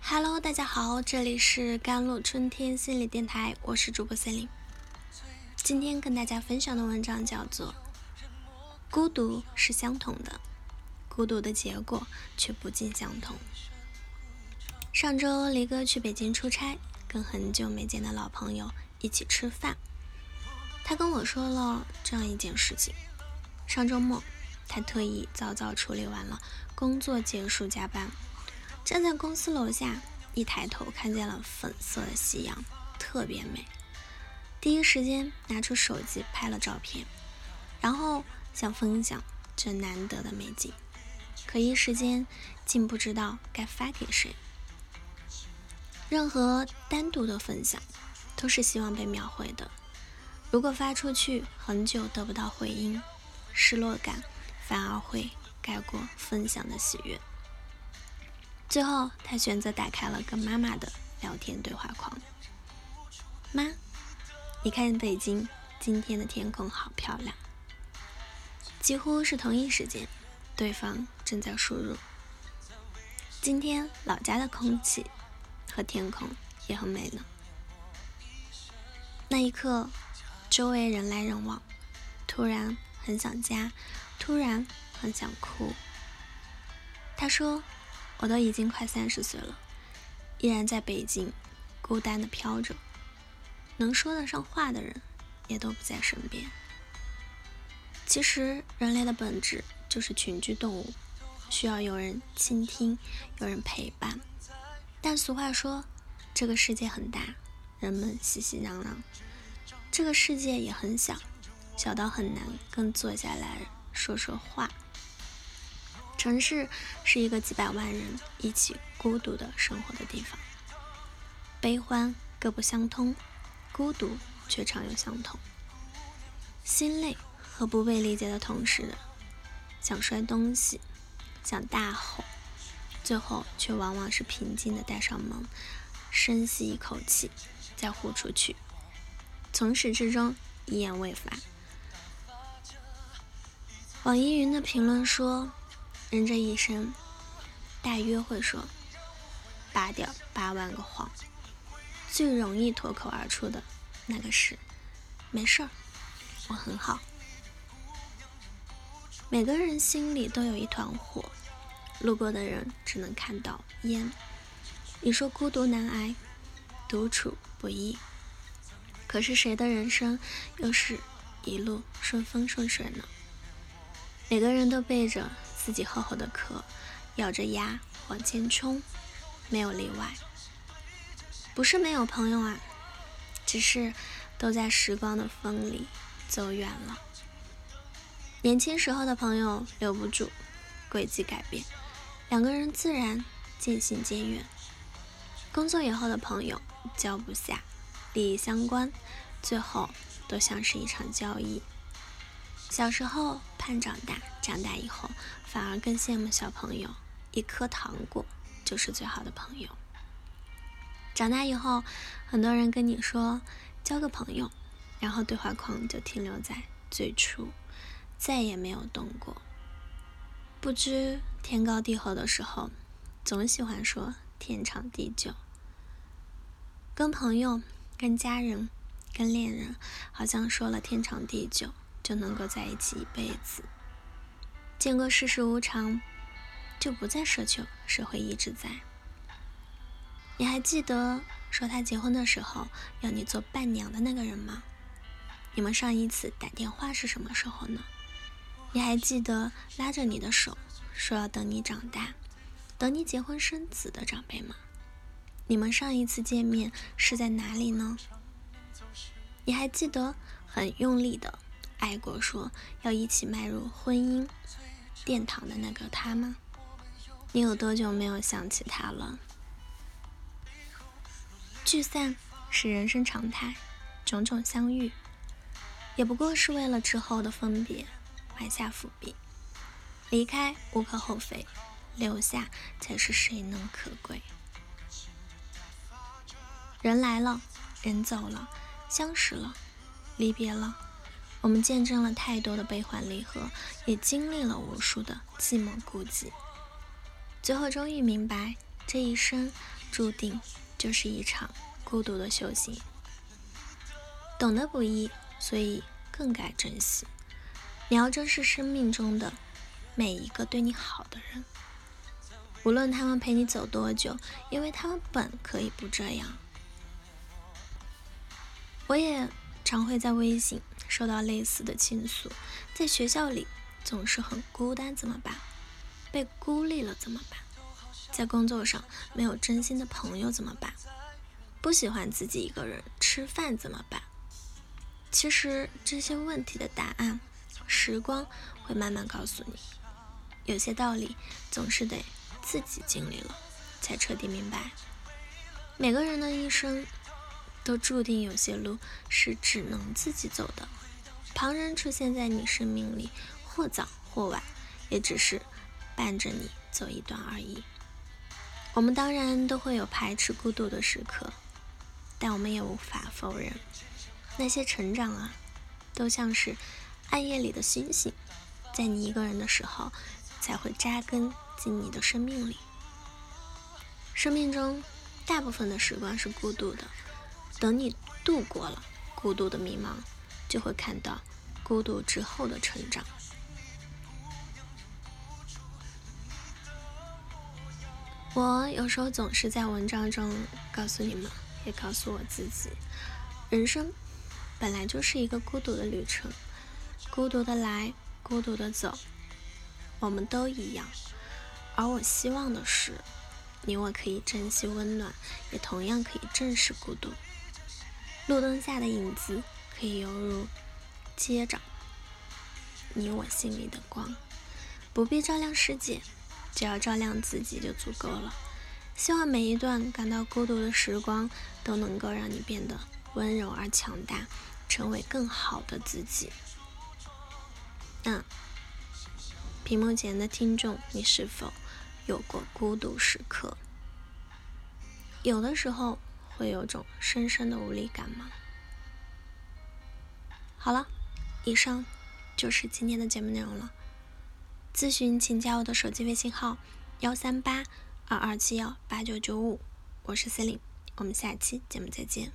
Hello，大家好，这里是甘露春天心理电台，我是主播森林。今天跟大家分享的文章叫做《孤独是相同的，孤独的结果却不尽相同》。上周黎哥去北京出差，跟很久没见的老朋友一起吃饭。他跟我说了这样一件事情：上周末，他特意早早处理完了工作结束加班。站在公司楼下，一抬头看见了粉色的夕阳，特别美。第一时间拿出手机拍了照片，然后想分享这难得的美景，可一时间竟不知道该发给谁。任何单独的分享，都是希望被秒回的。如果发出去很久得不到回应，失落感反而会盖过分享的喜悦。最后，他选择打开了跟妈妈的聊天对话框。妈，你看北京今天的天空好漂亮。几乎是同一时间，对方正在输入。今天老家的空气和天空也很美呢。那一刻，周围人来人往，突然很想家，突然很想哭。他说。我都已经快三十岁了，依然在北京孤单的飘着，能说得上话的人也都不在身边。其实人类的本质就是群居动物，需要有人倾听，有人陪伴。但俗话说，这个世界很大，人们熙熙攘攘；这个世界也很小，小到很难跟坐下来说说话。城市是一个几百万人一起孤独的生活的地方，悲欢各不相通，孤独却常有相同。心累和不被理解的同时，想摔东西，想大吼，最后却往往是平静的带上门，深吸一口气，再呼出去，从始至终一言未发。网易云的评论说。人这一生，大约会说八点八万个谎，最容易脱口而出的那个是“没事儿，我很好”。每个人心里都有一团火，路过的人只能看到烟。你说孤独难挨，独处不易，可是谁的人生又是一路顺风顺水呢？每个人都背着。自己厚厚的壳，咬着牙往前冲，没有例外。不是没有朋友啊，只是都在时光的风里走远了。年轻时候的朋友留不住，轨迹改变，两个人自然渐行渐远。工作以后的朋友交不下，利益相关，最后都像是一场交易。小时候盼长大，长大以后反而更羡慕小朋友，一颗糖果就是最好的朋友。长大以后，很多人跟你说交个朋友，然后对话框就停留在最初，再也没有动过。不知天高地厚的时候，总喜欢说天长地久。跟朋友、跟家人、跟恋人，好像说了天长地久。就能够在一起一辈子。见过世事无常，就不再奢求谁会一直在。你还记得说他结婚的时候要你做伴娘的那个人吗？你们上一次打电话是什么时候呢？你还记得拉着你的手说要等你长大，等你结婚生子的长辈吗？你们上一次见面是在哪里呢？你还记得很用力的？爱过说要一起迈入婚姻殿堂的那个他吗？你有多久没有想起他了？聚散是人生常态，种种相遇也不过是为了之后的分别埋下伏笔。离开无可厚非，留下才是谁能可贵。人来了，人走了，相识了，离别了。我们见证了太多的悲欢离合，也经历了无数的寂寞孤寂，最后终于明白，这一生注定就是一场孤独的修行。懂得不易，所以更该珍惜。你要珍视生命中的每一个对你好的人，无论他们陪你走多久，因为他们本可以不这样。我也常会在微信收到类似的倾诉，在学校里总是很孤单，怎么办？被孤立了怎么办？在工作上没有真心的朋友怎么办？不喜欢自己一个人吃饭怎么办？其实这些问题的答案。时光会慢慢告诉你，有些道理总是得自己经历了才彻底明白。每个人的一生都注定有些路是只能自己走的，旁人出现在你生命里，或早或晚，也只是伴着你走一段而已。我们当然都会有排斥孤独的时刻，但我们也无法否认，那些成长啊，都像是。暗夜里的星星，在你一个人的时候，才会扎根进你的生命里。生命中大部分的时光是孤独的，等你度过了孤独的迷茫，就会看到孤独之后的成长。我有时候总是在文章中告诉你们，也告诉我自己，人生本来就是一个孤独的旅程。孤独的来，孤独的走，我们都一样。而我希望的是，你我可以珍惜温暖，也同样可以正视孤独。路灯下的影子可以犹如接着你我心里的光，不必照亮世界，只要照亮自己就足够了。希望每一段感到孤独的时光，都能够让你变得温柔而强大，成为更好的自己。那屏幕前的听众，你是否有过孤独时刻？有的时候会有种深深的无力感吗？好了，以上就是今天的节目内容了。咨询请加我的手机微信号：幺三八二二七幺八九九五，我是 c e l i n e 我们下期节目再见。